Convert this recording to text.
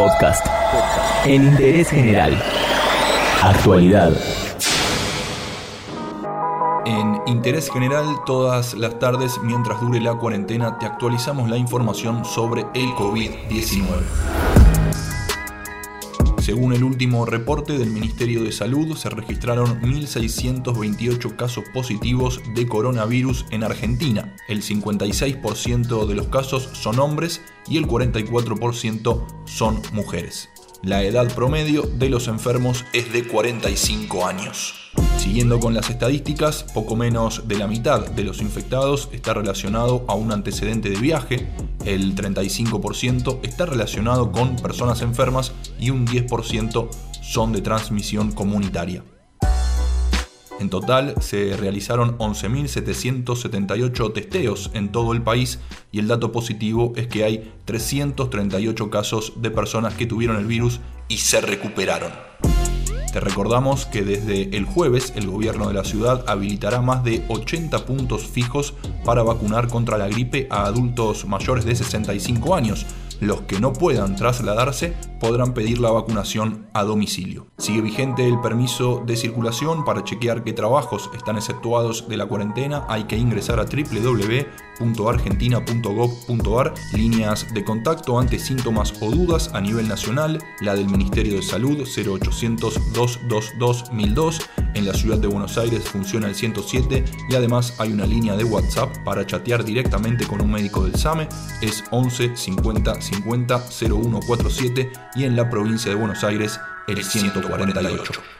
Podcast. En interés general. Actualidad. En Interés General, todas las tardes, mientras dure la cuarentena, te actualizamos la información sobre el COVID-19. Según el último reporte del Ministerio de Salud, se registraron 1.628 casos positivos de coronavirus en Argentina. El 56% de los casos son hombres y el 44% son mujeres. La edad promedio de los enfermos es de 45 años. Siguiendo con las estadísticas, poco menos de la mitad de los infectados está relacionado a un antecedente de viaje, el 35% está relacionado con personas enfermas y un 10% son de transmisión comunitaria. En total se realizaron 11.778 testeos en todo el país y el dato positivo es que hay 338 casos de personas que tuvieron el virus y se recuperaron. Te recordamos que desde el jueves el gobierno de la ciudad habilitará más de 80 puntos fijos para vacunar contra la gripe a adultos mayores de 65 años. Los que no puedan trasladarse podrán pedir la vacunación a domicilio. Sigue vigente el permiso de circulación para chequear qué trabajos están exceptuados de la cuarentena. Hay que ingresar a www.argentina.gov.ar, líneas de contacto ante síntomas o dudas a nivel nacional, la del Ministerio de Salud 0800 222 1002. En la ciudad de Buenos Aires funciona el 107 y además hay una línea de WhatsApp para chatear directamente con un médico del SAME. Es 11 50 50 0147 y en la provincia de Buenos Aires el 148.